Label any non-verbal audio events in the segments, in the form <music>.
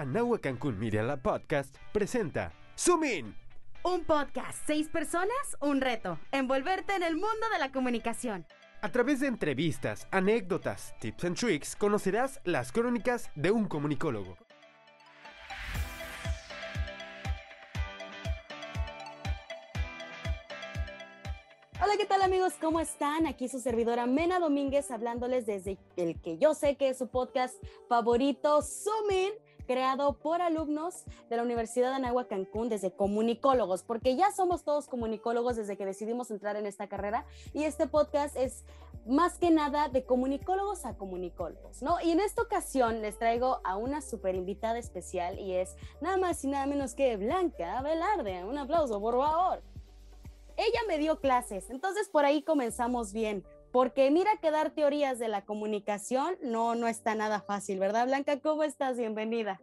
Anahua Cancún Media Lab Podcast presenta Zoom In. Un podcast, seis personas, un reto. Envolverte en el mundo de la comunicación. A través de entrevistas, anécdotas, tips and tricks, conocerás las crónicas de un comunicólogo. Hola, ¿qué tal amigos? ¿Cómo están? Aquí su servidora Mena Domínguez hablándoles desde el que yo sé que es su podcast favorito, Zoom creado por alumnos de la Universidad de Anagua Cancún desde comunicólogos, porque ya somos todos comunicólogos desde que decidimos entrar en esta carrera y este podcast es más que nada de comunicólogos a comunicólogos, ¿no? Y en esta ocasión les traigo a una super invitada especial y es nada más y nada menos que Blanca Velarde. Un aplauso, por favor ella me dio clases, entonces por ahí comenzamos bien, porque mira que dar teorías de la comunicación no, no está nada fácil, ¿verdad Blanca? ¿Cómo estás? Bienvenida.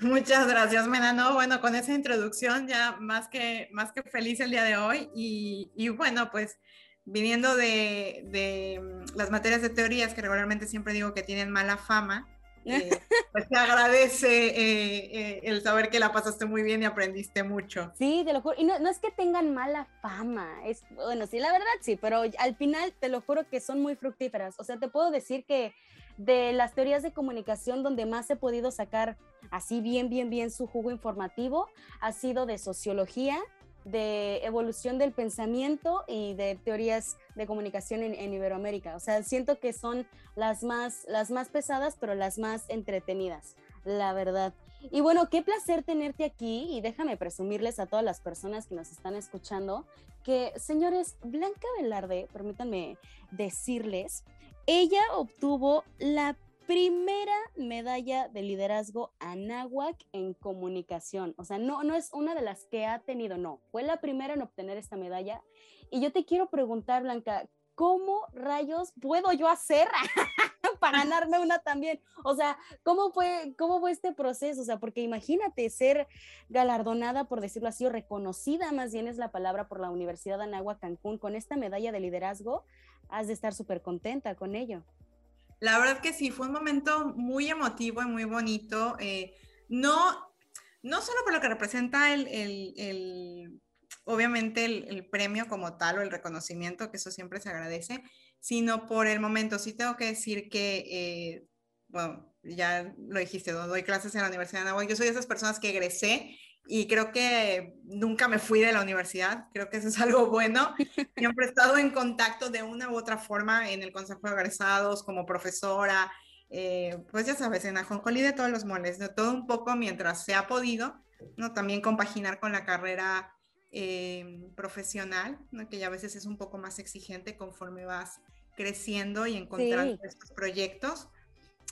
Muchas gracias, Mena. No, bueno, con esa introducción ya más que, más que feliz el día de hoy y, y bueno, pues viniendo de, de, mm, las materias de teorías que regularmente siempre digo que tienen mala fama, eh, pues te agradece eh, eh, el saber que la pasaste muy bien y aprendiste mucho. Sí, te lo juro. Y no, no, es que tengan mala fama, es, bueno, sí, la verdad sí, pero al final te lo juro que son muy fructíferas. O sea, te puedo decir que de las teorías de comunicación donde más he podido sacar así bien, bien, bien su jugo informativo ha sido de sociología, de evolución del pensamiento y de teorías de comunicación en, Iberoamérica. O sea, siento que son las más, las más pesadas, pero las más entretenidas, la verdad. Y bueno, qué placer tenerte aquí y déjame presumirles a todas las personas que nos están escuchando que, señores, Blanca Velarde, permítanme decirles, ella obtuvo la primera medalla de liderazgo Anáhuac en comunicación. O sea, no, no es una de las que ha tenido, no. Fue la primera en obtener esta medalla. Y yo te quiero preguntar, Blanca, ¿cómo rayos puedo yo hacer <laughs> para ganarme una también? O sea, ¿cómo fue, ¿cómo fue este proceso? O sea, porque imagínate ser galardonada, por decirlo así, o reconocida más bien es la palabra por la Universidad de Anáhuac Cancún con esta medalla de liderazgo, has de estar súper contenta con ello. La verdad que sí, fue un momento muy emotivo y muy bonito. Eh, no, no solo por lo que representa el obviamente el, premio como tal o el reconocimiento, que eso siempre se agradece, sino por el momento. Sí tengo que decir que, eh, bueno, ya lo dijiste, doy clases en la Universidad de Nahuatl. Yo soy de esas personas que egresé y creo que nunca me fui de la universidad, creo que eso es algo bueno. <laughs> Siempre he estado en contacto de una u otra forma en el Consejo de Egresados, como profesora, eh, pues ya sabes, en Ajonjolí de todos los moles, de todo un poco mientras se ha podido, ¿no? También compaginar con la carrera eh, profesional, ¿no? que ya a veces es un poco más exigente conforme vas creciendo y encontrando sí. estos proyectos.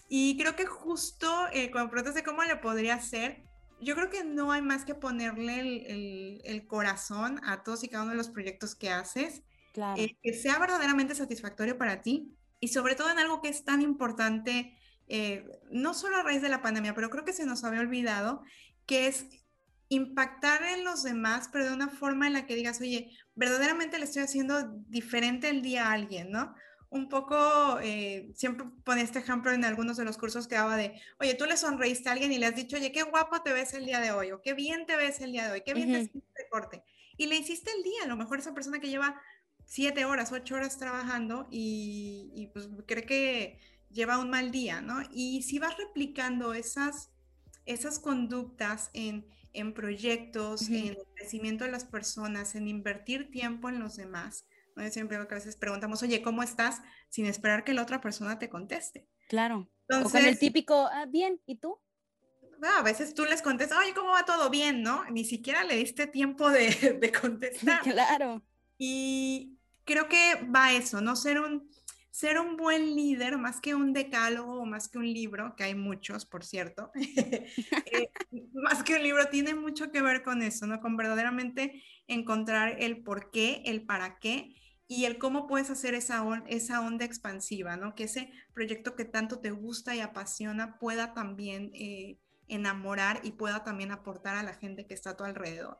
Y creo que justo eh, cuando preguntas de cómo le podría hacer, yo creo que no hay más que ponerle el, el, el, corazón a todos y cada uno de los proyectos que haces, claro. eh, que sea verdaderamente satisfactorio para ti y sobre todo en algo que es tan importante, eh, no solo a raíz de la pandemia, pero creo que se nos había olvidado, que es impactar en los demás, pero de una forma en la que digas, oye, verdaderamente le estoy haciendo diferente el día a alguien, ¿no? un poco, eh, siempre ponía este ejemplo en algunos de los cursos que daba de, oye, tú le sonreíste a alguien y le has dicho, oye, qué guapo te ves el día de hoy, o qué bien te ves el día de hoy, qué bien uh -huh. te hiciste corte. Y le hiciste el día, a lo mejor esa persona que lleva siete horas, ocho horas trabajando y, y pues cree que lleva un mal día, ¿no? Y si vas replicando esas, esas conductas en, en proyectos, uh -huh. en el crecimiento de las personas, en invertir tiempo en los demás, ¿no? Siempre a veces preguntamos, oye, ¿cómo estás? Sin esperar que la otra persona te conteste. Claro. Entonces, o con el típico, ah, bien, ¿y tú? a veces tú les contestas, oye, ¿cómo va todo bien? ¿No? Ni siquiera le diste tiempo de, de <laughs> contestar. claro. Y creo que va eso, ¿no? Ser un, ser un buen líder, más que un decálogo o más que un libro, que hay muchos, por cierto, <laughs> eh, más que un libro, tiene mucho que ver con eso, ¿no? Con verdaderamente encontrar el por qué, el para qué y el cómo puedes hacer esa, esa onda expansiva, ¿no? Que ese proyecto que tanto te gusta y apasiona pueda también eh, enamorar y pueda también aportar a la gente que está a tu alrededor.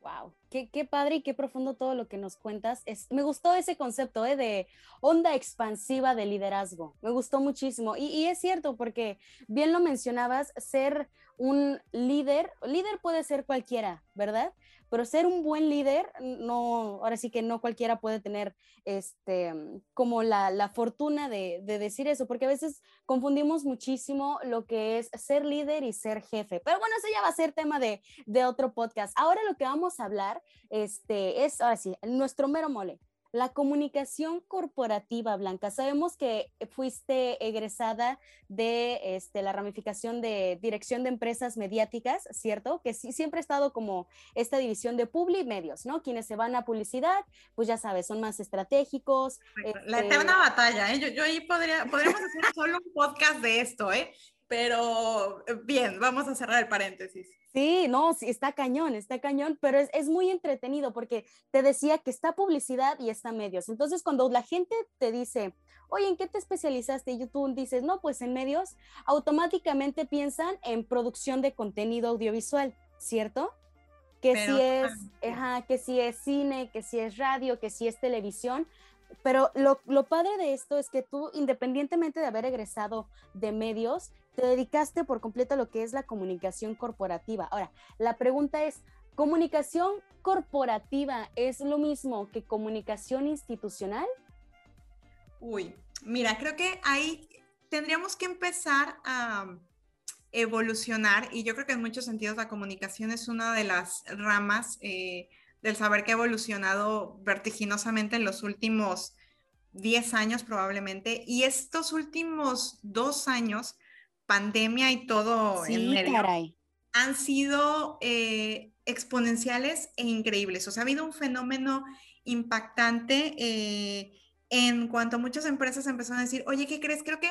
Wow, qué, padre y qué profundo todo lo que nos cuentas. Es, me gustó ese concepto ¿eh? de onda expansiva de liderazgo. Me gustó muchísimo. Y, es cierto, porque bien lo mencionabas, ser un líder, líder puede ser cualquiera, ¿verdad? Pero ser un buen líder, no, ahora sí que no cualquiera puede tener este, como la, la fortuna de, de, decir eso, porque a veces confundimos muchísimo lo que es ser líder y ser jefe. Pero bueno, eso ya va a ser tema de, de otro podcast. Ahora lo que vamos a hablar este, es, ahora sí, nuestro mero mole, la comunicación corporativa, Blanca. Sabemos que fuiste egresada de este, la ramificación de dirección de empresas mediáticas, ¿cierto? Que sí, siempre ha estado como esta división de publi medios, ¿no? Quienes se van a publicidad, pues ya sabes, son más estratégicos. La este eterna batalla, ¿eh? Yo, yo ahí podría, podríamos hacer solo un podcast de esto, ¿eh? Pero eh, bien, vamos a cerrar el paréntesis. Sí, no, sí, está cañón, está cañón, pero es, es, muy entretenido porque te decía que está publicidad y está medios. Entonces, cuando la gente te dice, oye, ¿en qué te especializaste? Y tú dices, no, pues en medios, automáticamente piensan en producción de contenido audiovisual, ¿cierto? Que si es, ajá, que si es cine, que si es radio, que si es televisión, pero lo, lo, padre de esto es que tú, independientemente de haber egresado de medios, te dedicaste por completo a lo que es la comunicación corporativa. Ahora, la pregunta es, ¿comunicación corporativa es lo mismo que comunicación institucional? Uy, mira, creo que ahí tendríamos que empezar a evolucionar y yo creo que en muchos sentidos la comunicación es una de las ramas eh, del saber que ha evolucionado vertiginosamente en los últimos 10 años probablemente. Y estos últimos dos años, pandemia y todo en medio, han sido eh, exponenciales e increíbles. O sea, ha habido un fenómeno impactante eh, en cuanto muchas empresas empezaron a decir, oye, ¿qué crees? Creo que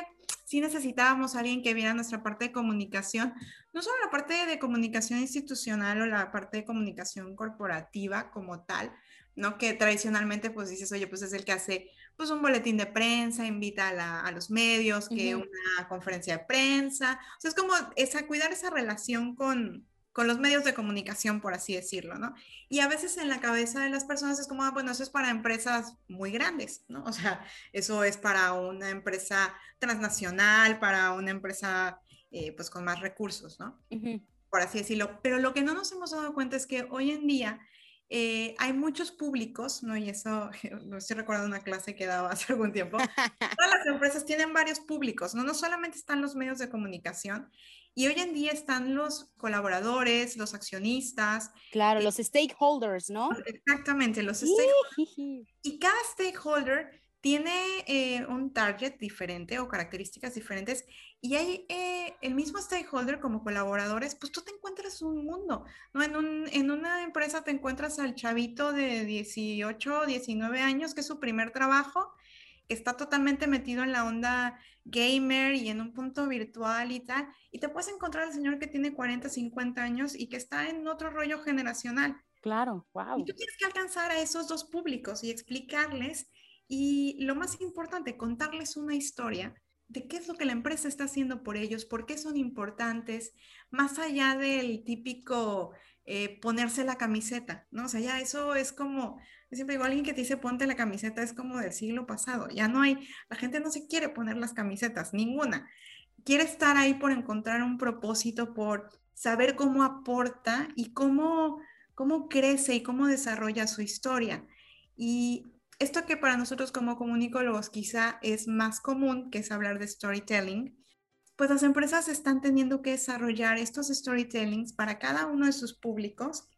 sí necesitábamos a alguien que viera nuestra parte de comunicación, no solo la parte de comunicación institucional o la parte de comunicación corporativa como tal, ¿no? Que tradicionalmente pues dices, oye, pues es el que hace pues un boletín de prensa, invita a, los medios, que una conferencia de prensa, o sea, es como esa, cuidar esa relación con, con los medios de comunicación, por así decirlo, ¿no? Y a veces en la cabeza de las personas es como, ah, bueno, eso es para empresas muy grandes, ¿no? <laughs> O sea, eso es para una empresa transnacional, para una empresa, eh, pues, con más recursos, ¿no? Por así decirlo. Pero lo que no nos hemos dado cuenta es que hoy en día eh, hay muchos públicos, ¿no? Y eso, me estoy recordando una clase que daba hace <laughs> algún tiempo. <laughs> Todas las empresas tienen varios públicos, ¿no? No solamente están los medios de comunicación, y hoy en día están los colaboradores, los accionistas. Claro, eh, los stakeholders, ¿no? Exactamente, los stakeholders. y cada stakeholder tiene eh, un target diferente o características diferentes y hay eh, el mismo stakeholder como colaboradores, pues tú te encuentras un mundo, ¿no? En, un, en una empresa te encuentras al chavito de 18, 19 años, que es su primer trabajo, está totalmente metido en la onda gamer y en un punto virtual y tal, y te puedes encontrar al señor que tiene 40, 50 años y que está en otro rollo generacional. Claro, wow. Y tú tienes que alcanzar a esos dos públicos y explicarles, y lo más importante, contarles una historia de qué es lo que la empresa está haciendo por ellos, por qué son importantes, más allá del típico eh, ponerse la camiseta, ¿no? O sea, ya eso es como, siempre digo, alguien que te dice ponte la camiseta es como del siglo pasado, ya no hay, la gente no se quiere poner las camisetas, ninguna. Quiere estar ahí por encontrar un propósito, por saber cómo aporta y cómo, cómo crece y cómo desarrolla su historia. Y esto que para nosotros como comunicólogos quizá es más común, que es hablar de storytelling, pues las empresas están teniendo que desarrollar estos storytellings para cada uno de sus públicos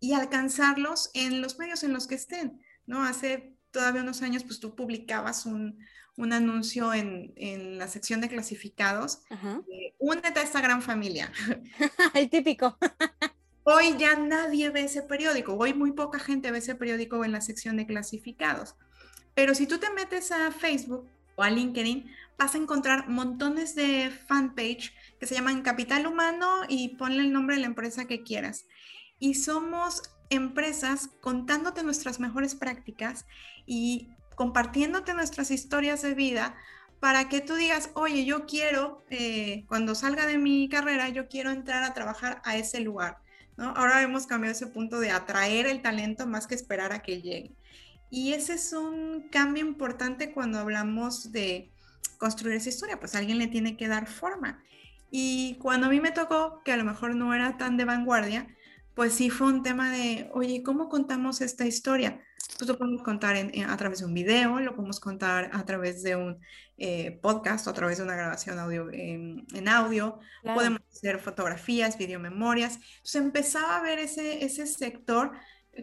y alcanzarlos en los medios en los que estén, ¿no? Hace todavía unos años, pues tú publicabas un, un anuncio en, en, la sección de clasificados, únete a esta gran familia. <laughs> El típico. <laughs> Hoy ya nadie ve ese periódico, hoy muy poca gente ve ese periódico en la sección de clasificados. Pero si tú te metes a Facebook o a LinkedIn, vas a encontrar montones de fanpage que se llaman Capital Humano y ponle el nombre de la empresa que quieras. Y somos empresas contándote nuestras mejores prácticas y compartiéndote nuestras historias de vida para que tú digas, oye, yo quiero, eh, cuando salga de mi carrera, yo quiero entrar a trabajar a ese lugar. Ahora hemos cambiado ese punto de atraer el talento más que esperar a que llegue. Y ese es un cambio importante cuando hablamos de construir esa historia, pues alguien le tiene que dar forma. Y cuando a mí me tocó, que a lo mejor no era tan de vanguardia, pues sí fue un tema de, oye, ¿cómo contamos esta historia? Pues lo podemos contar a través de un video, lo podemos contar a través de un eh, podcast o a través de una grabación audio en, audio, podemos hacer fotografías, videomemorias. Entonces empezaba a ver ese, ese sector.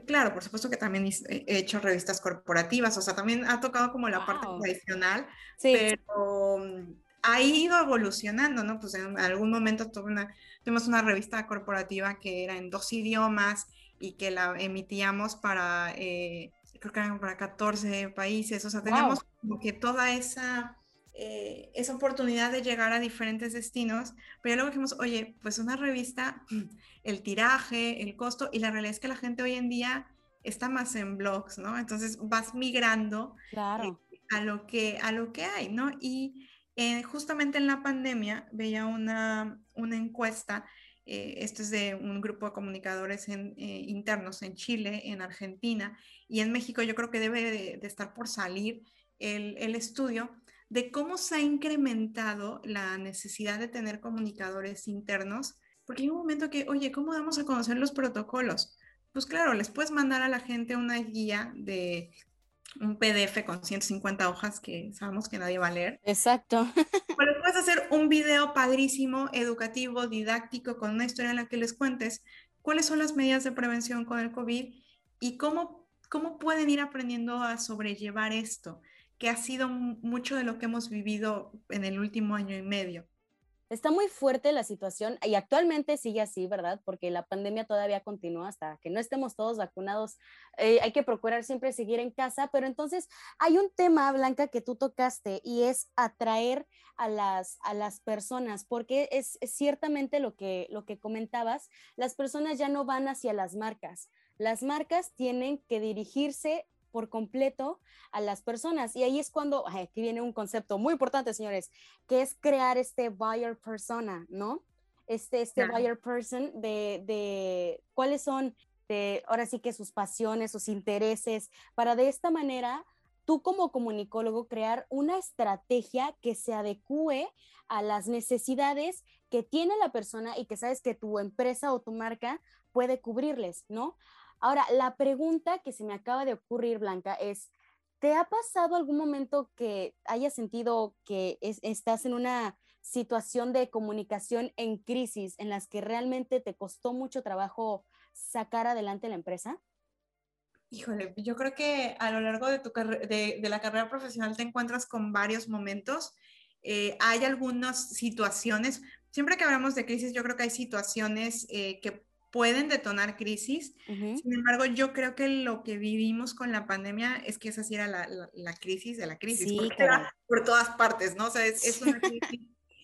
Claro, por supuesto que también he hecho revistas corporativas, o sea, también ha tocado como la parte tradicional, pero mm, ha ido evolucionando, ¿no? Pues en algún momento tuve una, tuvimos una revista corporativa que era en dos idiomas y que la emitíamos para, eh, creo que eran para 14 países, o sea, tenemos como que toda esa, eh, esa oportunidad de llegar a diferentes destinos, pero ya luego dijimos, oye, pues una revista, <clears throat> el tiraje, el costo, y la realidad es que la gente hoy en día está más en blogs, ¿no? Entonces vas migrando claro. Eh, a, lo que, a lo que hay, ¿no? Y eh, justamente en la pandemia veía una, una encuesta, eh, esto es de un grupo de comunicadores en, eh, internos en Chile, en Argentina y en México, yo creo que debe de, estar por salir el, el, estudio de cómo se ha incrementado la necesidad de tener comunicadores internos, porque hay un momento que, oye, ¿cómo damos a conocer los protocolos? Pues claro, les puedes mandar a la gente una guía de un PDF con 150 hojas que sabemos que nadie va a leer. Exacto. Pero puedes hacer un video padrísimo, educativo, didáctico, con una historia en la que les cuentes cuáles son las medidas de prevención con el COVID y cómo, cómo pueden ir aprendiendo a sobrellevar esto, que ha sido mucho de lo que hemos vivido en el último año y medio. Está muy fuerte la situación y actualmente sigue así, ¿verdad? Porque la pandemia todavía continúa hasta que no estemos todos vacunados. Eh, hay que procurar siempre seguir en casa, pero entonces hay un tema, Blanca, que tú tocaste y es atraer a las, a las personas, porque es, es ciertamente lo que, lo que comentabas, las personas ya no van hacia las marcas. Las marcas tienen que dirigirse por completo a las personas. Y ahí es cuando, aquí viene un concepto muy importante, señores, que es crear este buyer persona, ¿no? Este, este buyer person de, de cuáles son, de, ahora sí que sus pasiones, sus intereses, para de esta manera tú como comunicólogo crear una estrategia que se adecue a las necesidades que tiene la persona y que sabes que tu empresa o tu marca puede cubrirles, ¿no? Ahora, la pregunta que se me acaba de ocurrir, Blanca, es, ¿te ha pasado algún momento que hayas sentido que estás en una situación de comunicación en crisis en las que realmente te costó mucho trabajo sacar adelante la empresa? Híjole, yo creo que a lo largo de, tu de, la carrera profesional te encuentras con varios momentos. Eh, hay algunas situaciones, siempre que hablamos de crisis, yo creo que hay situaciones eh, que pueden detonar crisis. Sin embargo, yo creo que lo que vivimos con la pandemia es que esa sí era la, la, crisis de la crisis, sí, porque era por todas partes, ¿no? O sea, es, una <laughs> crisis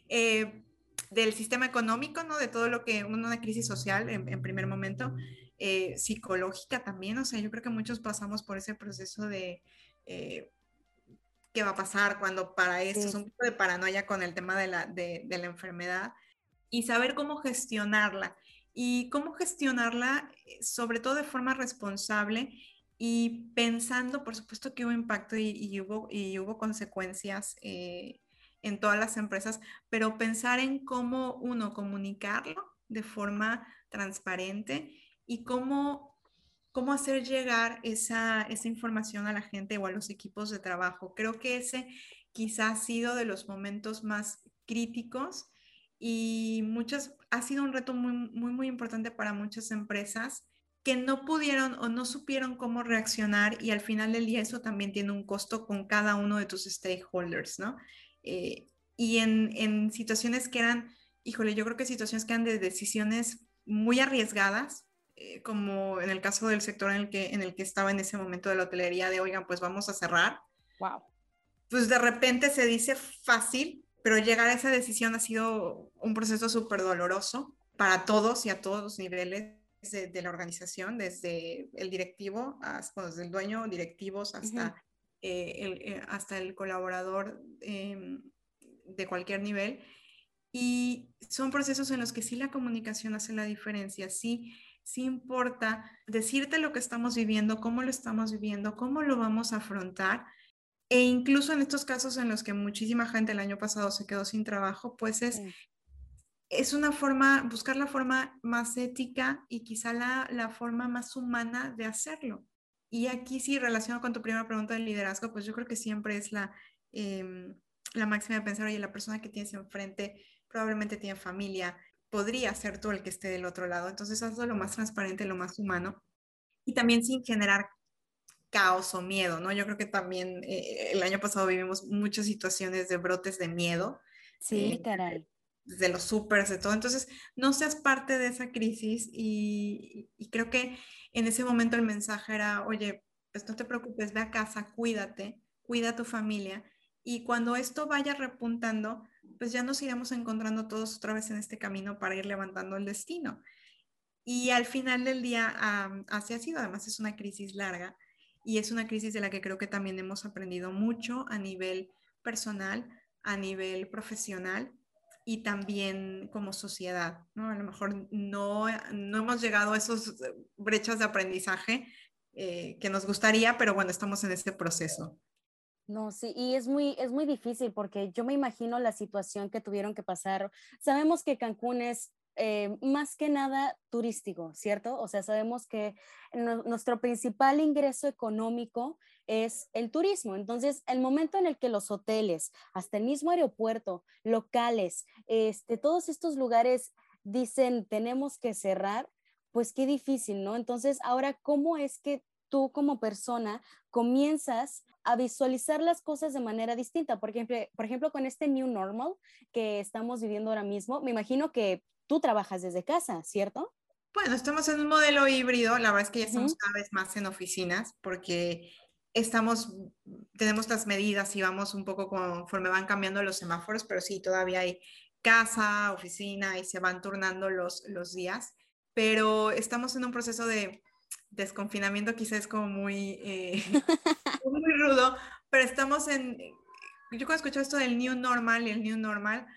eh, del sistema económico, ¿no? De todo lo que, una crisis social en, en primer momento, eh, psicológica también, o sea, yo creo que muchos pasamos por ese proceso de... Eh, qué va a pasar cuando para esto es un poco de paranoia con el tema de la, de, de la enfermedad y saber cómo gestionarla y cómo gestionarla, eh, sobre todo de forma responsable y pensando, por supuesto que hubo impacto y, hubo, y hubo consecuencias eh, en todas las empresas, pero pensar en cómo uno comunicarlo de forma transparente y cómo, cómo hacer llegar esa, esa información a la gente o a los equipos de trabajo. Creo que ese quizás ha sido de los momentos más críticos y muchas, ha sido un reto muy, muy, muy importante para muchas empresas que no pudieron o no supieron cómo reaccionar y al final del día eso también tiene un costo con cada uno de tus stakeholders, ¿no? Eh, y en, en, situaciones que eran, híjole, yo creo que situaciones que eran de decisiones muy arriesgadas, eh, como en el caso del sector en el, que, en el que estaba en ese momento de la hotelería, de, oigan, pues vamos a cerrar. Wow. Pues de repente se dice fácil, pero llegar a esa decisión ha sido un proceso súper doloroso para todos y a todos los niveles de, la organización, desde el directivo, hasta, desde el dueño, directivos, hasta, eh, el, eh, hasta el colaborador em, de cualquier nivel. Y son procesos en los que sí la comunicación hace la diferencia, sí, sí importa decirte lo que estamos viviendo, cómo lo estamos viviendo, cómo lo vamos a afrontar e incluso en estos casos en los que muchísima gente el año pasado se quedó sin trabajo, pues es es una forma, buscar la forma más ética y quizá la, la forma más humana de hacerlo. Y aquí sí, relacionado con tu primera pregunta del liderazgo, pues yo creo que siempre es la, em, la máxima de pensar, oye, la persona que tienes enfrente probablemente tiene familia, podría ser tú el que esté del otro lado. Entonces, hazlo lo más transparente, lo más humano. Y también sin generar caos o miedo, ¿no? Yo creo que también eh, el año pasado vivimos muchas situaciones de brotes de miedo. Sí, eh, caray. De los supers, de todo. Entonces, no seas parte de esa crisis y, y, creo que en ese momento el mensaje era, oye, pues no te preocupes, ve a casa, cuídate, cuida a tu familia y cuando esto vaya repuntando, pues ya nos iremos encontrando todos otra vez en este camino para ir levantando el destino. Y al final del día, así ha sido, además es una crisis larga y es una crisis de la que creo que también hemos aprendido mucho a nivel personal, a nivel profesional y también como sociedad, ¿no? A lo mejor no, no hemos llegado a esas brechas de aprendizaje eh, que nos gustaría, pero bueno, estamos en este proceso. No, sí, y es muy, es muy difícil porque yo me imagino la situación que tuvieron que pasar. Sabemos que Cancún es eh, más que nada turístico, ¿cierto? O sea, sabemos que nuestro principal ingreso económico es el turismo. Entonces, el momento en el que los hoteles, hasta el mismo aeropuerto, locales, este, todos estos lugares dicen tenemos que cerrar, pues qué difícil, ¿no? Entonces, ahora, ¿cómo es que tú como persona comienzas a visualizar las cosas de manera distinta. Por ejemplo, por ejemplo, con este new normal que estamos viviendo ahora mismo, me imagino que tú trabajas desde casa, ¿cierto? Bueno, estamos en un modelo híbrido, la verdad es que ya estamos cada vez más en oficinas porque estamos, tenemos las medidas y vamos un poco conforme van cambiando los semáforos, pero sí, todavía hay casa, oficina y se van turnando los, los días, pero estamos en un proceso de desconfinamiento quizás es como muy, eh, <laughs> muy rudo, pero estamos en, yo cuando escucho esto del new normal y el new normal,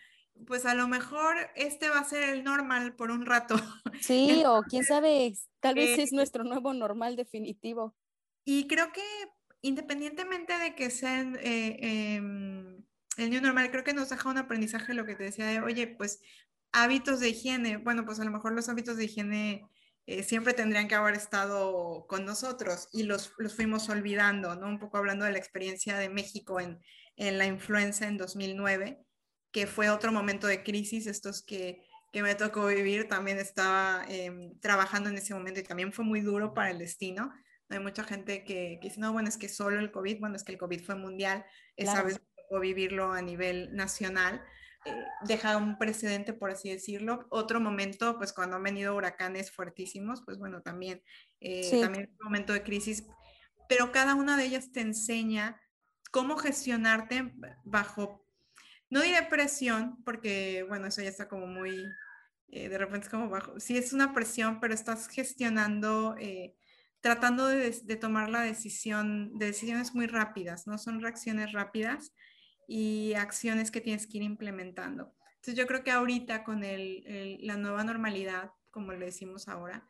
pues a lo mejor este va a ser el normal por un rato. <laughs> Sí, o quién sabe, tal vez es eh, nuestro nuevo normal definitivo. Y creo que independientemente de que sean eh, em, el new normal, creo que nos deja un aprendizaje lo que te decía de, oye, pues hábitos de higiene, bueno, pues a lo mejor los hábitos de higiene eh, siempre tendrían que haber estado con nosotros y los, los, fuimos olvidando, ¿no? Un poco hablando de la experiencia de México en, en la influenza en 2009, que fue otro momento de crisis, estos que, que me tocó vivir, también estaba em, trabajando en ese momento y también fue muy duro para el destino. Hay mucha gente que, que, dice, no, bueno, es que solo el COVID, bueno, es que el COVID fue mundial, esa vez tocó vivirlo a nivel nacional, eh, deja un precedente, por así decirlo. Otro momento, pues cuando han venido huracanes fuertísimos, pues bueno, también, eh, también es un momento de crisis, pero cada una de ellas te enseña cómo gestionarte bajo, no diré presión, porque bueno, eso ya está como muy, eh, de repente es como bajo, sí es una presión, pero estás gestionando, tratando de, de, tomar la decisión, de decisiones muy rápidas, ¿no? Son reacciones rápidas y acciones que tienes que ir implementando. Entonces yo creo que ahorita con el, la nueva normalidad, como le decimos ahora,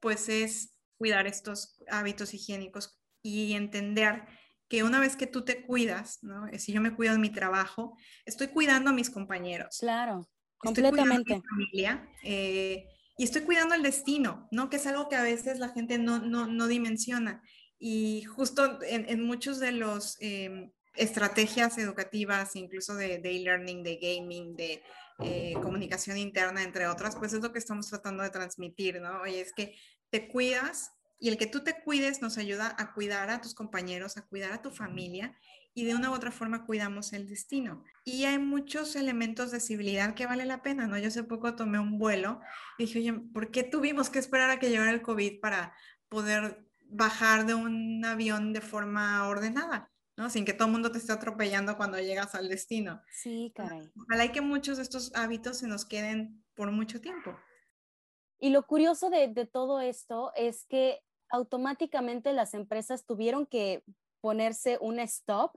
pues es cuidar estos hábitos higiénicos y entender que una vez que tú te cuidas, ¿no? Si yo me cuido en mi trabajo, estoy cuidando a mis compañeros. Claro, completamente. Estoy cuidando a mi familia eh, y estoy cuidando el destino, ¿no? Que es algo que a veces la gente no, no, no dimensiona. Y justo en, en muchos de los eh, estrategias educativas, incluso de e-learning, de, gaming, de eh, comunicación interna, entre otras, pues es lo que estamos tratando de transmitir, ¿no? Oye, es que te cuidas y el que tú te cuides nos ayuda a cuidar a tus compañeros, a cuidar a tu familia y de una u otra forma cuidamos el destino. Y hay muchos elementos de civilidad que vale la pena, ¿no? Yo hace poco tomé un vuelo y dije, oye, ¿por qué tuvimos que esperar a que llegara el COVID para poder bajar de un avión de forma ordenada? ¿No? Sin que todo el mundo te esté atropellando cuando llegas al destino. Sí, caray. Ojalá que muchos de estos hábitos se nos queden por mucho tiempo. Y lo curioso de, de todo esto es que automáticamente las empresas tuvieron que ponerse un stop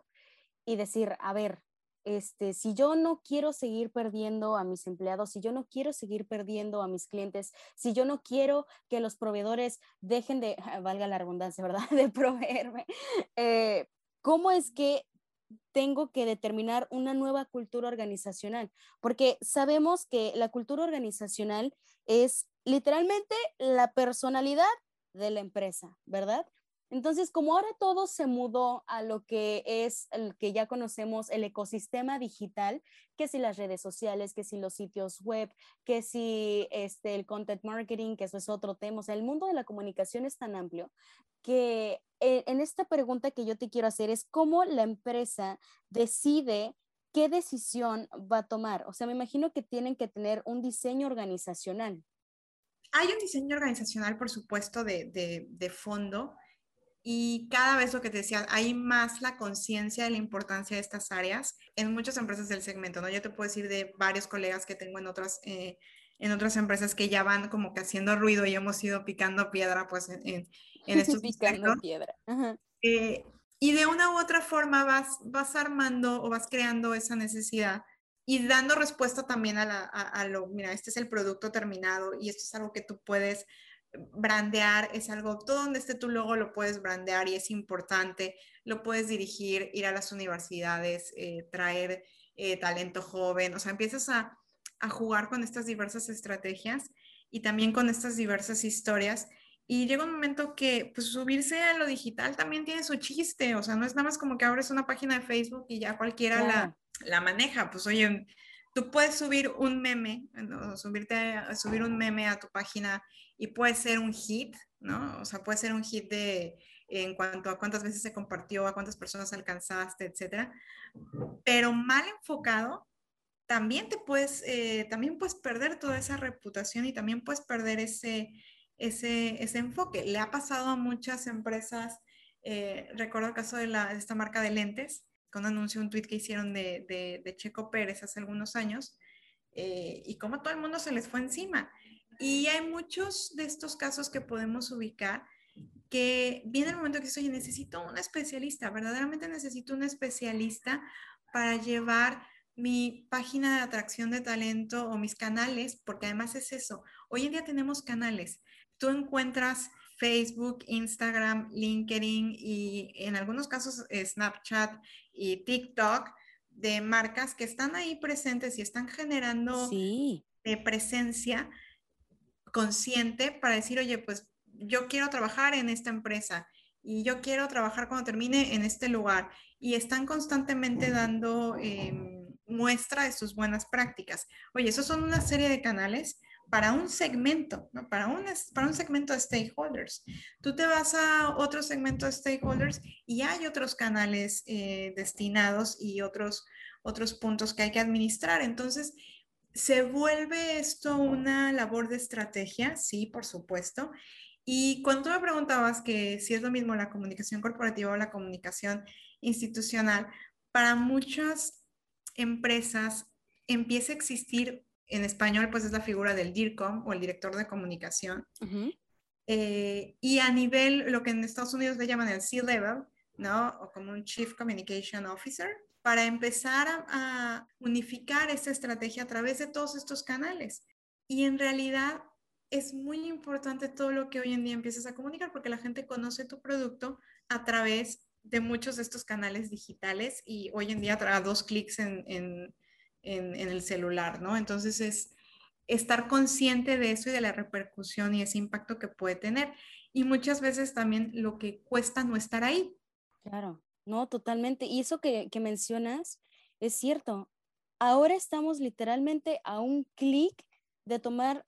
y decir, a ver, este, si yo no quiero seguir perdiendo a mis empleados, si yo no quiero seguir perdiendo a mis clientes, si yo no quiero que los proveedores dejen de, <laughs> valga la redundancia, ¿verdad?, <laughs> de proveerme, eh, ¿Cómo es que tengo que determinar una nueva cultura organizacional, porque sabemos que la cultura organizacional es literalmente la personalidad de la empresa, ¿verdad? Entonces, como ahora todo se mudó a lo que es el que ya conocemos, el ecosistema digital, que si las redes sociales, que si los sitios web, que si este, el content marketing, que eso es otro tema, o sea, el mundo de la comunicación es tan amplio que eh, en esta pregunta que yo te quiero hacer es cómo la empresa decide qué decisión va a tomar. O sea, me imagino que tienen que tener un diseño organizacional. Hay un diseño organizacional, por supuesto, de, de, de fondo y cada vez lo que te decía, hay más la conciencia de la importancia de estas áreas en muchas empresas del segmento, ¿no? Yo te puedo decir de varios colegas que tengo en otras, eh, en otras empresas que ya van como que haciendo ruido y hemos ido picando piedra, pues, en, en, <laughs> estos Picando piedra. Eh, y de una u otra forma vas, vas armando o vas creando esa necesidad y dando respuesta también a, la, a, a, lo, mira, este es el producto terminado y esto es algo que tú puedes brandear es algo, todo donde esté tu logo lo puedes brandear y es importante, lo puedes dirigir, ir a las universidades, eh, traer eh, talento joven, o sea, empiezas a, a, jugar con estas diversas estrategias y también con estas diversas historias. Y llega un momento que pues subirse a lo digital también tiene su chiste, o sea, no es nada más como que abres una página de Facebook y ya cualquiera la, la maneja, pues oye, tú puedes subir un meme, ¿no? subirte, subir un meme a tu página y puede ser un hit, ¿no? O sea, puede ser un hit de en cuanto a cuántas veces se compartió, a cuántas personas alcanzaste, etcétera. Pero mal enfocado, también te puedes, eh, también puedes perder toda esa reputación y también puedes perder ese, ese, ese enfoque. Le ha pasado a muchas empresas, eh, recuerdo el caso de, la, de, esta marca de lentes, con un anuncio, un tweet que hicieron de, de, de Checo Pérez hace algunos años, eh, y cómo todo el mundo se les fue encima. Y hay muchos de estos casos que podemos ubicar que viene el momento que oye, necesito un especialista, verdaderamente necesito un especialista para llevar mi página de atracción de talento o mis canales, porque además es eso. Hoy en día tenemos canales. Tú encuentras Facebook, Instagram, LinkedIn y en algunos casos Snapchat y TikTok de marcas que están ahí presentes y están generando sí. de presencia consciente para decir, oye, pues yo quiero trabajar en esta empresa y yo quiero trabajar cuando termine en este lugar. Y están constantemente dando eh, muestra de sus buenas prácticas. Oye, esos son una serie de canales para un segmento, ¿no? para, un, para un segmento de stakeholders. Tú te vas a otro segmento de stakeholders y hay otros canales eh, destinados y otros, otros puntos que hay que administrar. Entonces, ¿Se vuelve esto una labor de estrategia? Sí, por supuesto. Y cuando me preguntabas que si es lo mismo la comunicación corporativa o la comunicación institucional, para muchas empresas empieza a existir en español, pues es la figura del DIRCOM o el director de comunicación. Uh -huh. eh, y a nivel, lo que en Estados Unidos le llaman el C-Level, ¿no? O como un Chief Communication Officer, para empezar a, unificar esta estrategia a través de todos estos canales. Y en realidad es muy importante todo lo que hoy en día empiezas a comunicar porque la gente conoce tu producto a través de muchos de estos canales digitales y hoy en día a dos clics en, en, en, en el celular, ¿no? Entonces es estar consciente de eso y de la repercusión y ese impacto que puede tener. Y muchas veces también lo que cuesta no estar ahí. Claro. No, totalmente. Y eso que, que mencionas es cierto. Ahora estamos literalmente a un clic de tomar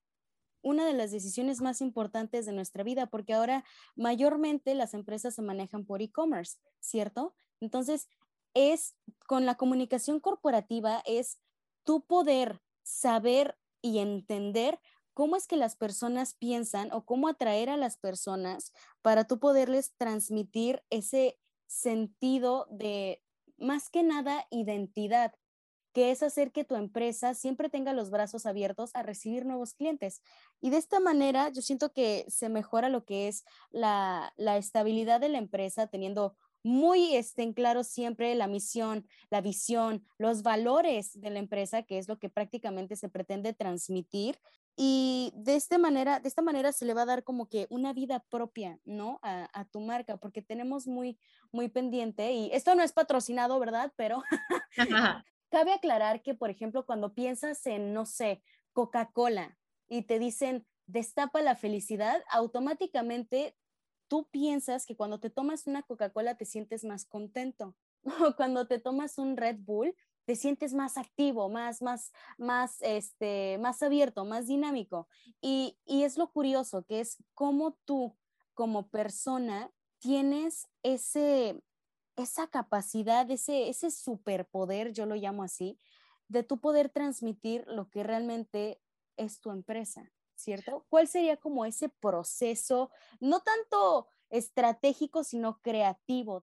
una de las decisiones más importantes de nuestra vida, porque ahora mayormente las empresas se manejan por e-commerce, ¿cierto? Entonces, es con la comunicación corporativa, es tu poder saber y entender cómo es que las personas piensan o cómo atraer a las personas para tú poderles transmitir ese sentido de, más que nada, identidad, que es hacer que tu empresa siempre tenga los brazos abiertos a recibir nuevos clientes. Y de esta manera yo siento que se mejora lo que es la, la estabilidad de la empresa, teniendo muy este, en claro siempre la misión, la visión, los valores de la empresa, que es lo que prácticamente se pretende transmitir. Y de esta manera, de esta manera se le va a dar como que una vida propia, ¿no? A, a, tu marca, porque tenemos muy, muy pendiente, y esto no es patrocinado, ¿verdad? Pero <laughs> cabe aclarar que, por ejemplo, cuando piensas en, no sé, Coca-Cola y te dicen, destapa la felicidad, automáticamente tú piensas que cuando te tomas una Coca-Cola te sientes más contento. <laughs> O cuando te tomas un Red Bull, te sientes más activo, más, más, más, este, más abierto, más dinámico. Y, y es lo curioso, que es cómo tú como persona tienes ese, esa capacidad, ese, ese superpoder, yo lo llamo así, de tú poder transmitir lo que realmente es tu empresa, ¿cierto? ¿Cuál sería como ese proceso, no tanto estratégico, sino creativo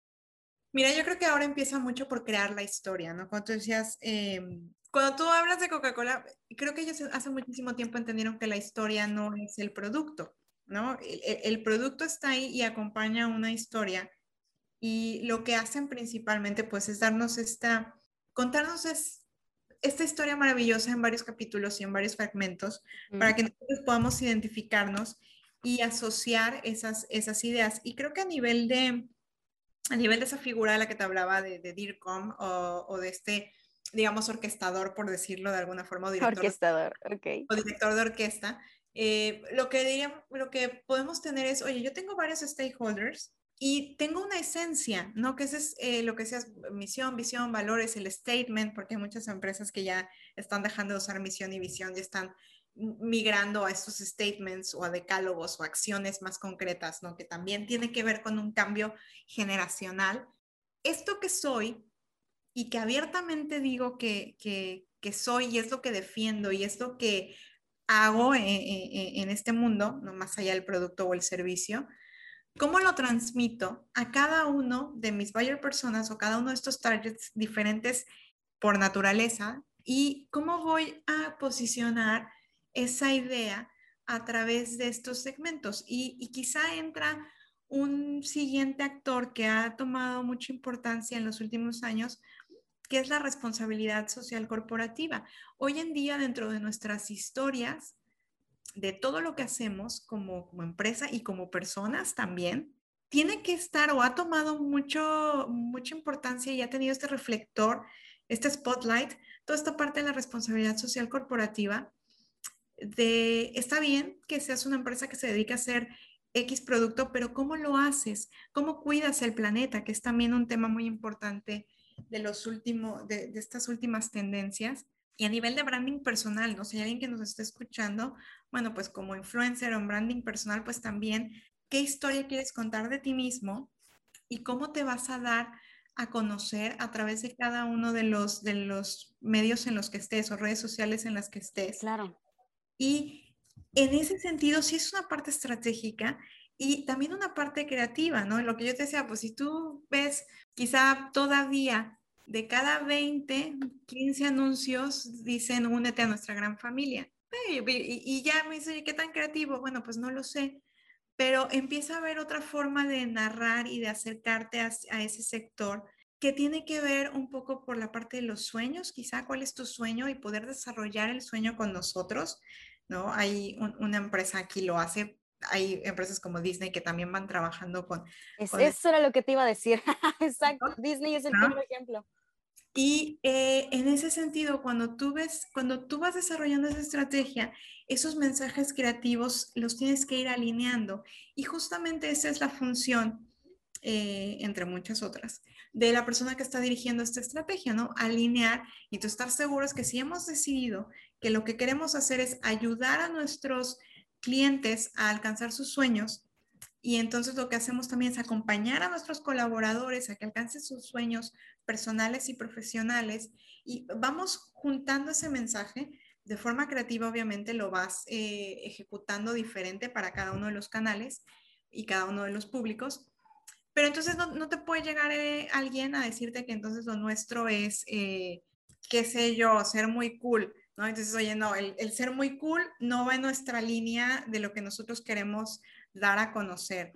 Mira, yo creo que ahora empieza mucho por crear la historia, ¿no? Cuando tú decías, em, cuando tú hablas de Coca-Cola, creo que ellos hace muchísimo tiempo entendieron que la historia no es el producto, ¿no? El, producto está ahí y acompaña una historia. Y lo que hacen principalmente, pues, es darnos esta, contarnos esta historia maravillosa en varios capítulos y en varios fragmentos para que nosotros podamos identificarnos y asociar esas, esas ideas. Y creo que a nivel de a nivel de esa figura de la que te hablaba de, de DIRCOM o, de este, digamos, orquestador, por decirlo de alguna forma, o director, orquestador, okay. o director de orquesta, eh, lo, que diríamos, lo que podemos tener es, oye, yo tengo varios stakeholders y tengo una esencia, ¿no? Que ese es eh, lo que sea misión, visión, valores, el statement, porque hay muchas empresas que ya están dejando de usar misión y visión y están migrando a estos statements o a decálogos o acciones más concretas, ¿no? Que también tiene que ver con un cambio generacional. Esto que soy y que abiertamente digo que, que, soy y es lo que defiendo y es lo que hago en, en, este mundo, no más allá del producto o el servicio, ¿cómo lo transmito a cada uno de mis buyer personas o cada uno de estos targets diferentes por naturaleza? ¿Y cómo voy a posicionar esa idea a través de estos segmentos. Y, quizá entra un siguiente actor que ha tomado mucha importancia en los últimos años, que es la responsabilidad social corporativa. Hoy en día, dentro de nuestras historias, de todo lo que hacemos como, empresa y como personas también, tiene que estar o ha tomado mucho, mucha importancia y ha tenido este reflector, este spotlight, toda esta parte de la responsabilidad social corporativa de, está bien que seas una empresa que se dedica a hacer X producto, pero ¿cómo lo haces? ¿Cómo cuidas el planeta? Que es también un tema muy importante de, los últimos, de, estas últimas tendencias. Y a nivel de branding personal, ¿no? Si hay alguien que nos esté escuchando, bueno, pues como influencer o branding personal, pues también, ¿qué historia quieres contar de ti mismo? Y cómo te vas a dar a conocer a través de cada uno de los, de los medios en los que estés o redes sociales en las que estés. Claro. Y en ese sentido, sí es una parte estratégica y también una parte creativa, ¿no? Lo que yo te decía, pues si tú ves quizá todavía de cada 20, 15 anuncios dicen únete a nuestra gran familia. Y, ya me dice, ¿qué tan creativo? Bueno, pues no lo sé, pero empieza a haber otra forma de narrar y de acercarte a, a ese sector que tiene que ver un poco por la parte de los sueños, quizá cuál es tu sueño y poder desarrollar el sueño con nosotros, ¿no? Hay una empresa aquí lo hace, hay empresas como Disney que también van trabajando con... eso era lo que te iba a decir, <laughs> exacto, Disney es el primer ejemplo. Y eh, en ese sentido, cuando tú ves, cuando tú vas desarrollando esa estrategia, esos mensajes creativos los tienes que ir alineando. Y justamente esa es la función, eh, entre muchas otras, de la persona que está dirigiendo esta estrategia, ¿no? Alinear y tú estar seguros que si hemos decidido que lo que queremos hacer es ayudar a nuestros clientes a alcanzar sus sueños, y entonces lo que hacemos también es acompañar a nuestros colaboradores a que alcancen sus sueños personales y profesionales. Y vamos juntando ese mensaje de forma creativa, obviamente lo vas eh, ejecutando diferente para cada uno de los canales y cada uno de los públicos, pero entonces no, te puede llegar eh, alguien a decirte que entonces lo nuestro es, eh, qué sé yo, ser muy cool, ¿no? Entonces, oye, no, el, ser muy cool no va en nuestra línea de lo que nosotros queremos dar a conocer.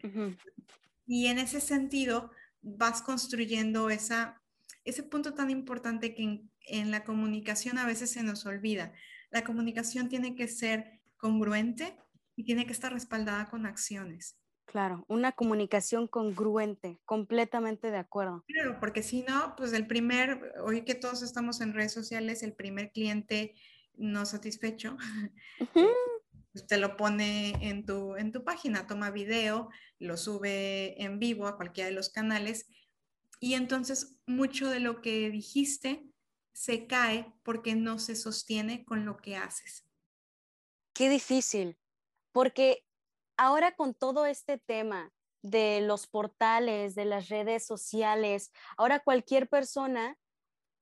Y en ese sentido, vas construyendo esa, ese punto tan importante que en, en la comunicación a veces se nos olvida. La comunicación tiene que ser congruente y tiene que estar respaldada con acciones. Claro, una comunicación congruente, completamente de acuerdo. Claro, porque si no, pues el primer, hoy que todos estamos en redes sociales, el primer cliente no satisfecho, pues, te lo pone en tu, en tu página, toma video, lo sube en vivo a cualquiera de los canales y entonces mucho de lo que dijiste se cae porque no se sostiene con lo que haces. Qué difícil, porque ahora con todo este tema de los portales, de las redes sociales, ahora cualquier persona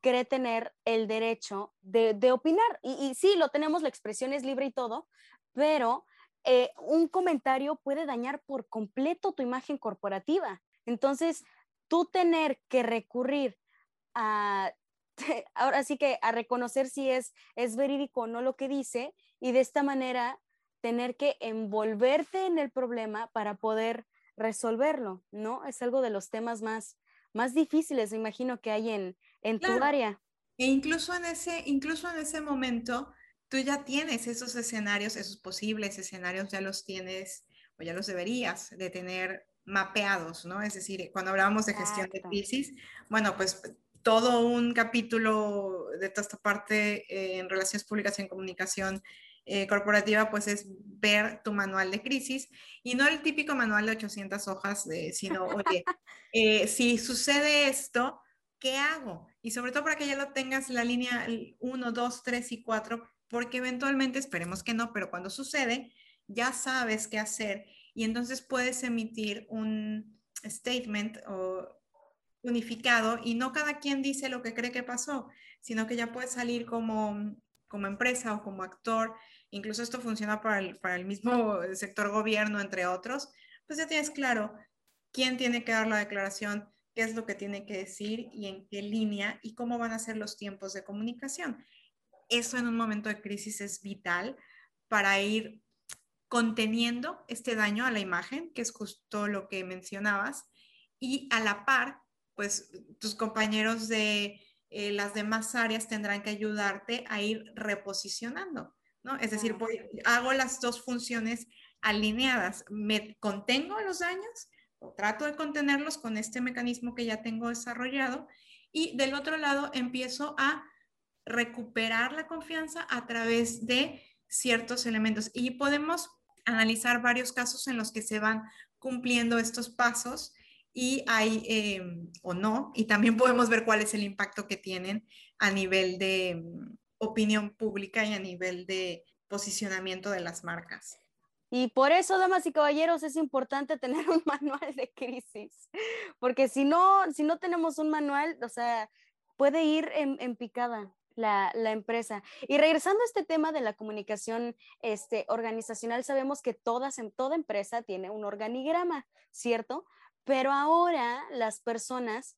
cree tener el derecho de, opinar. Y, sí, lo tenemos, la expresión es libre y todo, pero eh, un comentario puede dañar por completo tu imagen corporativa. Entonces, tú tener que recurrir a, <laughs> ahora sí que a reconocer si es, es verídico o no lo que dice y de esta manera tener que envolverte en el problema para poder resolverlo, ¿no? Es algo de los temas más, más difíciles, me imagino, que hay en, en tu área. E incluso en, ese, incluso en ese momento, tú ya tienes esos escenarios, esos posibles escenarios, ya los tienes o ya los deberías de tener mapeados, ¿no? Es decir, cuando hablábamos de gestión de crisis, bueno, pues todo un capítulo de toda esta parte eh, en relaciones públicas y en comunicación eh, corporativa, pues es ver tu manual de crisis y no el típico manual de 800 hojas, de, sino, oye, <laughs> eh, si sucede esto, ¿qué hago? Y sobre todo para que ya lo tengas la línea 1, 2, 3 y 4, porque eventualmente, esperemos que no, pero cuando sucede, ya sabes qué hacer y entonces puedes emitir un statement o unificado y no cada quien dice lo que cree que pasó, sino que ya puede salir como, como empresa o como actor, incluso esto funciona para el, para el mismo sector gobierno, entre otros, pues ya tienes claro quién tiene que dar la declaración, qué es lo que tiene que decir y en qué línea y cómo van a ser los tiempos de comunicación. Eso en un momento de crisis es vital para ir conteniendo este daño a la imagen, que es justo lo que mencionabas, y a la par, pues tus compañeros de eh, las demás áreas tendrán que ayudarte a ir reposicionando, ¿no? Es decir, hago las dos funciones alineadas, me contengo los daños, trato de contenerlos con este mecanismo que ya tengo desarrollado, y del otro lado empiezo a recuperar la confianza a través de ciertos elementos. Y podemos analizar varios casos en los que se van cumpliendo estos pasos y hay em, o no, y también <laughs> podemos ver cuál es el impacto que tienen a nivel de mm, opinión pública y a nivel de posicionamiento de las marcas. Y por eso, damas y caballeros, es importante tener <laughs> un manual de crisis, porque si no, si no tenemos un manual, o sea, puede ir en picada la, empresa. Y regresando a este tema de la comunicación este, organizacional, sabemos que todas, toda empresa tiene un organigrama, ¿cierto? Pero ahora las personas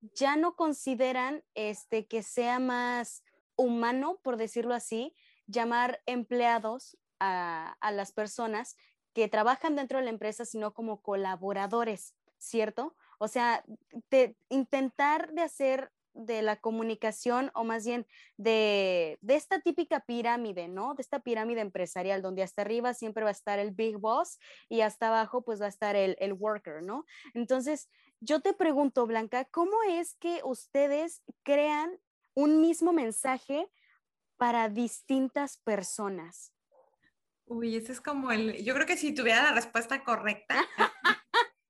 ya no consideran este, que sea más humano, por decirlo así, llamar empleados a, las personas que trabajan dentro de la empresa, sino como colaboradores, ¿cierto? O sea, de, intentar de hacer de la comunicación o más bien de, esta típica pirámide, ¿no? De esta pirámide empresarial, donde hasta arriba siempre va a estar el big boss y hasta abajo pues va a estar el, el worker, ¿no? Entonces, yo te pregunto, Blanca, ¿cómo es que ustedes crean un mismo mensaje para distintas personas? Uy, ese es como el, yo creo que si tuviera la respuesta correcta, <laughs>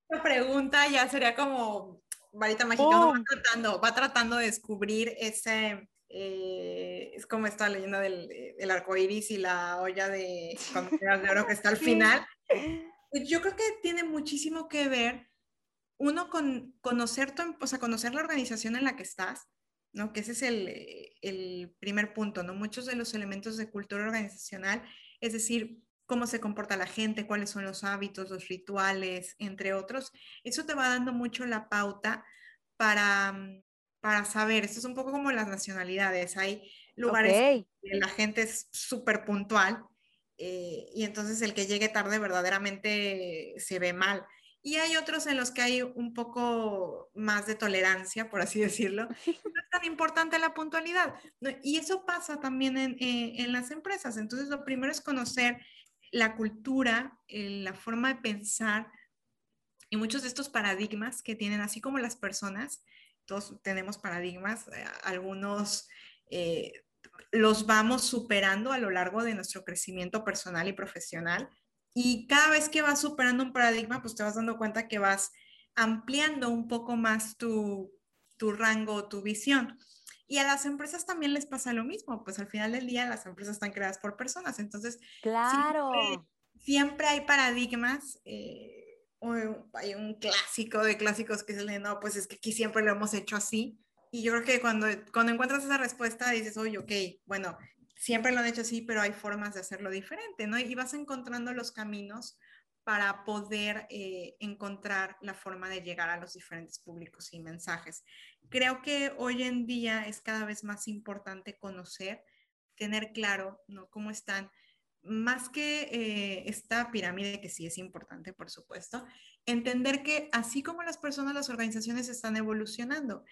la pregunta ya sería como varita mágica, va, oh. tratando, va tratando de descubrir ese, eh, es como esta leyenda del, del arco iris y la olla de, de oro que está al final. Pues yo creo que tiene muchísimo que ver, uno, con conocer, tu, o sea, conocer la organización en la que estás, ¿no? Que ese es el, el primer punto, ¿no? Muchos de los elementos de cultura organizacional, es decir, cómo se comporta la gente, cuáles son los hábitos, los rituales, entre otros. Eso te va dando mucho la pauta para, mm, para saber. Esto es un poco como las nacionalidades. Hay lugares donde la gente es súper puntual eh, y entonces el que llegue tarde verdaderamente se ve mal. Y hay otros en los que hay un poco más de tolerancia, por así decirlo. <laughs> No es tan importante la puntualidad. Y eso pasa también en, eh, en las empresas. Entonces, lo primero es conocer la cultura, eh, la forma de pensar y muchos de estos paradigmas que tienen, así como las personas, todos tenemos paradigmas, eh, algunos eh, los vamos superando a lo largo de nuestro crecimiento personal y profesional. Y cada vez que vas superando un paradigma, pues te vas dando cuenta que vas ampliando un poco más tu, tu rango, tu visión. Y a las empresas también les pasa lo mismo, pues al final del día las empresas están creadas por personas, entonces claro. siempre, hay paradigmas. Eh, hay un clásico de clásicos que se le no, pues es que aquí siempre lo hemos hecho así. Y yo creo que cuando, cuando encuentras esa respuesta dices, oye, ok, bueno, siempre lo han hecho así, pero hay formas de hacerlo diferente, ¿no? Y vas encontrando los caminos para poder eh, encontrar la forma de llegar a los diferentes públicos y mensajes. Creo que hoy en día es cada vez más importante conocer, tener claro ¿no? cómo están, más que eh, esta pirámide que sí es importante, por supuesto, entender que así como las personas, las organizaciones están evolucionando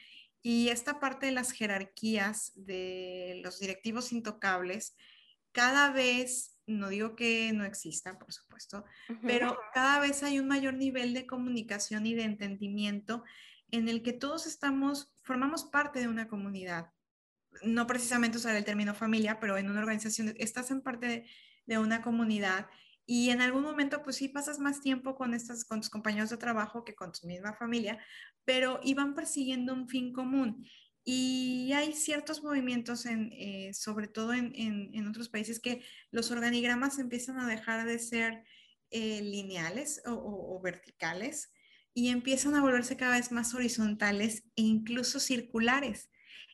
y esta parte de las jerarquías de los directivos intocables, cada vez no digo que no exista, por supuesto, pero cada vez hay un mayor nivel de comunicación y de entendimiento en el que todos estamos, formamos parte de una comunidad. No precisamente usar el término familia, pero en una organización estás en parte de, una comunidad y en algún momento pues sí pasas más tiempo con, estas, con tus compañeros de trabajo que con tu misma familia, pero iban persiguiendo un fin común. Y hay ciertos movimientos, en, eh, sobre todo en, en, otros países, que los organigramas empiezan a dejar de ser eh, lineales o, o, verticales y empiezan a volverse cada vez más horizontales e incluso circulares.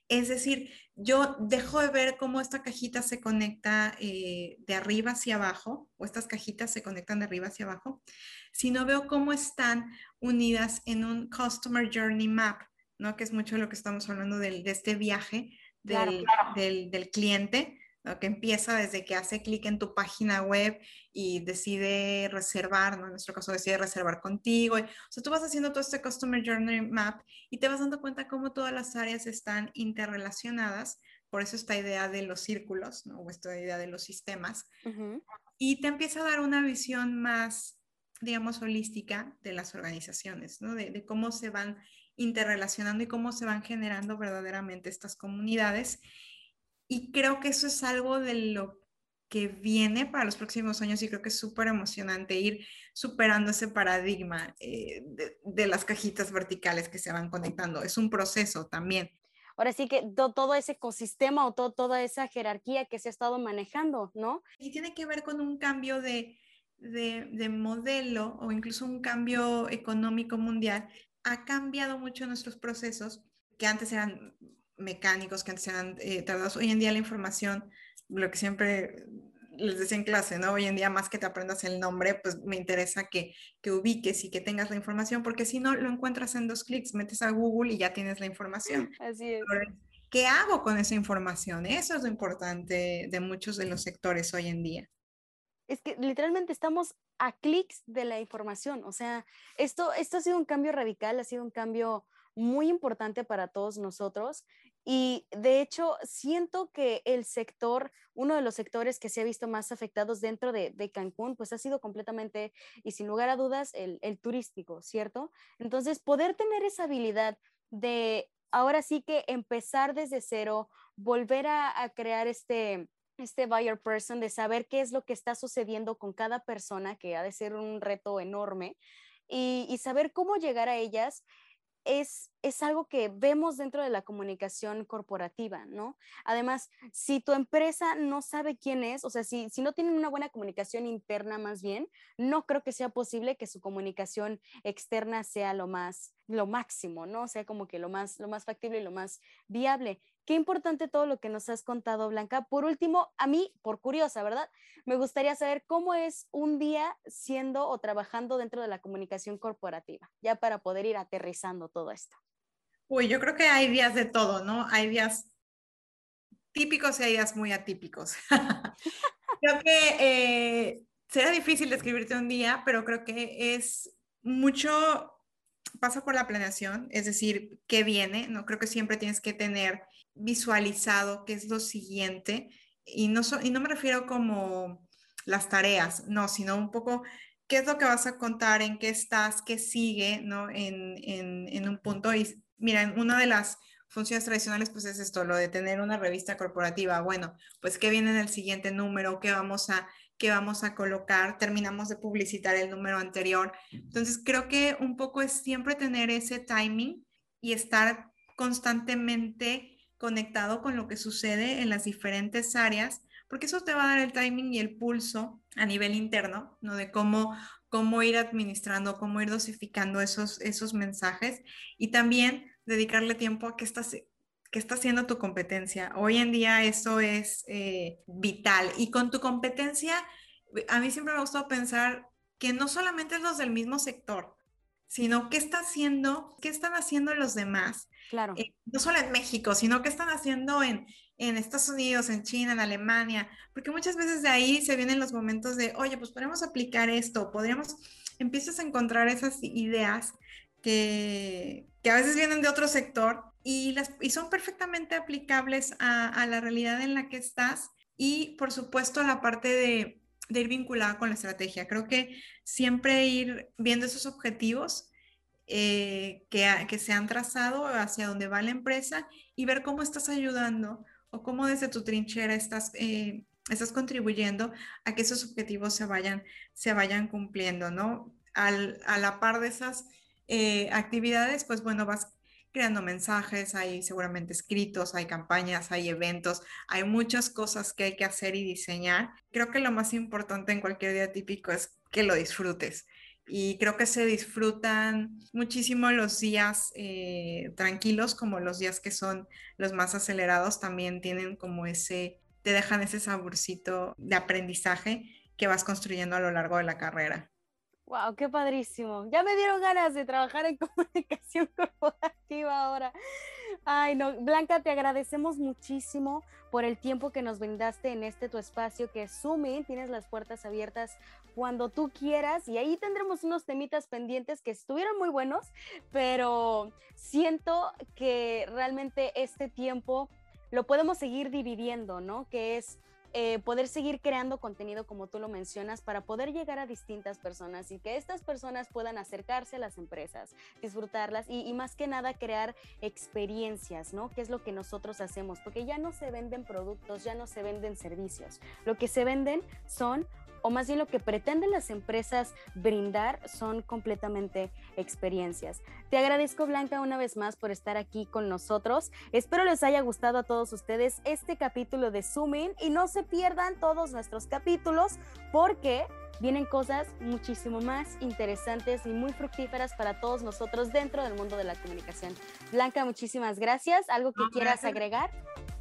Es decir, yo dejo de ver cómo esta cajita se conecta eh, de arriba hacia abajo, o estas cajitas se conectan de arriba hacia abajo, sino veo cómo están unidas en un Customer Journey Map ¿no? Que es mucho de lo que estamos hablando de este viaje del, del, cliente, que empieza desde que hace clic en tu página web y decide reservar, ¿no? En nuestro caso decide reservar contigo. O sea, tú vas haciendo todo este Customer Journey Map y te vas dando cuenta cómo todas las áreas están interrelacionadas. Por eso esta idea de los círculos, ¿no? O esta idea de los sistemas. Y te empieza a dar una visión más, digamos, holística de las organizaciones, ¿no? De, de cómo se van interrelacionando y cómo se van generando verdaderamente estas comunidades. Y creo que eso es algo de lo que viene para los próximos años y creo que es súper emocionante ir superando ese paradigma eh, de, las cajitas verticales que se van conectando. Es un proceso también. Ahora sí que todo ese ecosistema o toda esa jerarquía que se ha estado manejando, ¿no? Y tiene que ver con un cambio de, de modelo o incluso un cambio económico mundial ha cambiado mucho nuestros procesos, que antes eran mecánicos, que antes eran eh, tardados. Hoy en día la información, lo que siempre les decía en clase, ¿no? Hoy en día más que te aprendas el nombre, pues me interesa que, que ubiques y que tengas la información, porque si no, lo encuentras en dos clics, metes a Google y ya tienes la información. Así es. ¿Qué hago con esa información? Eso es lo importante de muchos de los sectores hoy en día es que literalmente estamos a clics de la información. O sea, esto, esto ha sido un cambio radical, ha sido un cambio muy importante para todos nosotros. Y de hecho, siento que el sector, uno de los sectores que se ha visto más afectados dentro de, Cancún, pues ha sido completamente y sin lugar a dudas el, turístico, ¿cierto? Entonces, poder tener esa habilidad de ahora sí que empezar desde cero, volver a crear este, este buyer person, de saber qué es lo que está sucediendo con cada persona, que ha de ser un reto enorme, y, saber cómo llegar a ellas. Es, es, algo que vemos dentro de la comunicación corporativa, ¿no? Además, si tu empresa no sabe quién es, o sea, si, si no tienen una buena comunicación interna más bien, no creo que sea posible que su comunicación externa sea lo más, lo máximo, ¿no? O sea, como que lo más, lo más factible y lo más viable. Qué importante todo lo que nos has contado, Blanca. Por último, a mí, por curiosa, ¿verdad? Me gustaría saber cómo es un día siendo o trabajando dentro de la comunicación corporativa, ya para poder ir aterrizando todo esto. Uy, yo creo que hay días de todo, ¿no? Hay días típicos y hay días muy atípicos. <laughs> creo que eh, será difícil describirte un día, pero creo que es mucho pasa por la planeación, es decir, qué viene, ¿no? Creo que siempre tienes que tener visualizado qué es lo siguiente y no, y no me refiero como las tareas, no, sino un poco qué es lo que vas a contar, en qué estás, qué sigue, ¿no? En, en, en un punto. Y mira, una de las funciones tradicionales, pues es esto, lo de tener una revista corporativa. Bueno, pues qué viene en el siguiente número, qué vamos a, qué vamos a colocar, terminamos de publicitar el número anterior. Entonces, creo que un poco es siempre tener ese timing y estar constantemente conectado con lo que sucede en las diferentes áreas, porque eso te va a dar el timing y el pulso a nivel interno, ¿no? De cómo, cómo ir administrando, cómo ir dosificando esos, esos mensajes y también dedicarle tiempo a qué estás, qué está haciendo tu competencia. Hoy en día eso es eh, vital y con tu competencia, a mí siempre me ha gustado pensar que no solamente es los del mismo sector, sino qué está haciendo, qué están haciendo los demás. Claro. Eh, no solo en México, sino qué están haciendo en, en Estados Unidos, en China, en Alemania, porque muchas veces de ahí se vienen los momentos de, oye, pues podemos aplicar esto, podríamos, empiezas a encontrar esas ideas que, que a veces vienen de otro sector y, las, y son perfectamente aplicables a, a la realidad en la que estás y, por supuesto, la parte de de ir vinculada con la estrategia. Creo que siempre ir viendo esos objetivos eh, que, que se han trazado hacia dónde va la empresa y ver cómo estás ayudando o cómo desde tu trinchera estás, eh, estás contribuyendo a que esos objetivos se vayan, se vayan cumpliendo, ¿no? Al, a la par de esas eh, actividades, pues bueno, vas creando mensajes, hay seguramente escritos, hay campañas, hay eventos, hay muchas cosas que hay que hacer y diseñar. Creo que lo más importante en cualquier día típico es que lo disfrutes. Y creo que se disfrutan muchísimo los días eh, tranquilos, como los días que son los más acelerados, también tienen como ese, te dejan ese saborcito de aprendizaje que vas construyendo a lo largo de la carrera. Wow, qué padrísimo. Ya me dieron ganas de trabajar en <laughs> comunicación ahora. Ay, no, Blanca, te agradecemos muchísimo por el tiempo que nos brindaste en este tu espacio que es Zooming. Tienes las puertas abiertas cuando tú quieras y ahí tendremos unos temitas pendientes que estuvieron muy buenos, pero siento que realmente este tiempo lo podemos seguir dividiendo, ¿no? Que es eh, poder seguir creando contenido como tú lo mencionas para poder llegar a distintas personas y que estas personas puedan acercarse a las empresas, disfrutarlas y, y, más que nada crear experiencias, ¿no? Que es lo que nosotros hacemos, porque ya no se venden productos, ya no se venden servicios, lo que se venden son o más bien lo que pretenden las empresas brindar son completamente experiencias. Te agradezco Blanca una vez más por estar aquí con nosotros. Espero les haya gustado a todos ustedes este capítulo de Zooming y no se pierdan todos nuestros capítulos porque vienen cosas muchísimo más interesantes y muy fructíferas para todos nosotros dentro del mundo de la comunicación. Blanca, muchísimas gracias. ¿Algo que no, quieras gracias. agregar?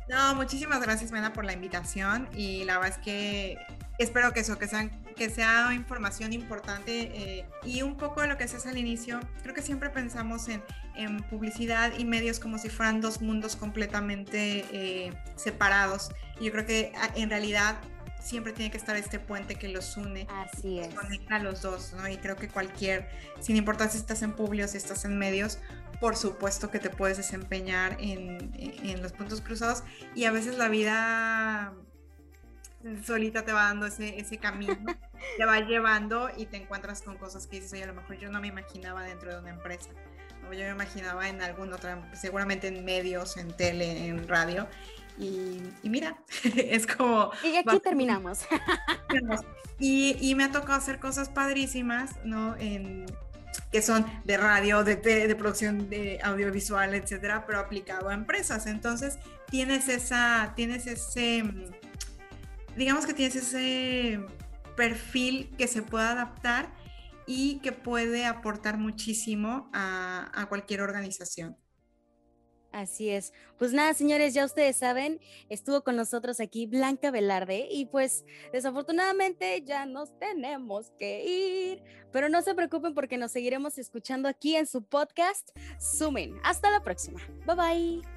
No, muchísimas gracias, Mena, por la invitación y la verdad es que espero que eso, que, sean, que sea información importante eh, y un poco de lo que haces al inicio. Creo que siempre pensamos en, en publicidad y medios como si fueran dos mundos completamente eh, separados. Y yo creo que en realidad siempre tiene que estar este puente que los une. Así es. Que conecta a los dos, ¿no? Y creo que cualquier, sin importar si estás en publi o si estás en medios, por supuesto que te puedes desempeñar en, en, los puntos cruzados y a veces la vida solita te va dando ese, ese camino, te va llevando y te encuentras con cosas que dices, oye, a lo mejor yo no me imaginaba dentro de una empresa, o yo me imaginaba en algún otro, seguramente en medios, en tele, en radio, y, y mira, <laughs> es como... Y aquí terminamos. <laughs> Y, y, me ha tocado hacer cosas padrísimas, ¿no? En, que son de radio, de, de, de, producción de audiovisual, etcétera, pero aplicado a empresas. Entonces, tienes esa, tienes ese, digamos que tienes ese perfil que se puede adaptar y que puede aportar muchísimo a, cualquier organización. Así es. Pues nada, señores, ya ustedes saben, estuvo con nosotros aquí Blanca Velarde y pues desafortunadamente ya nos tenemos que ir, pero no se preocupen porque nos seguiremos escuchando aquí en su podcast Zooming. Hasta la próxima. Bye bye.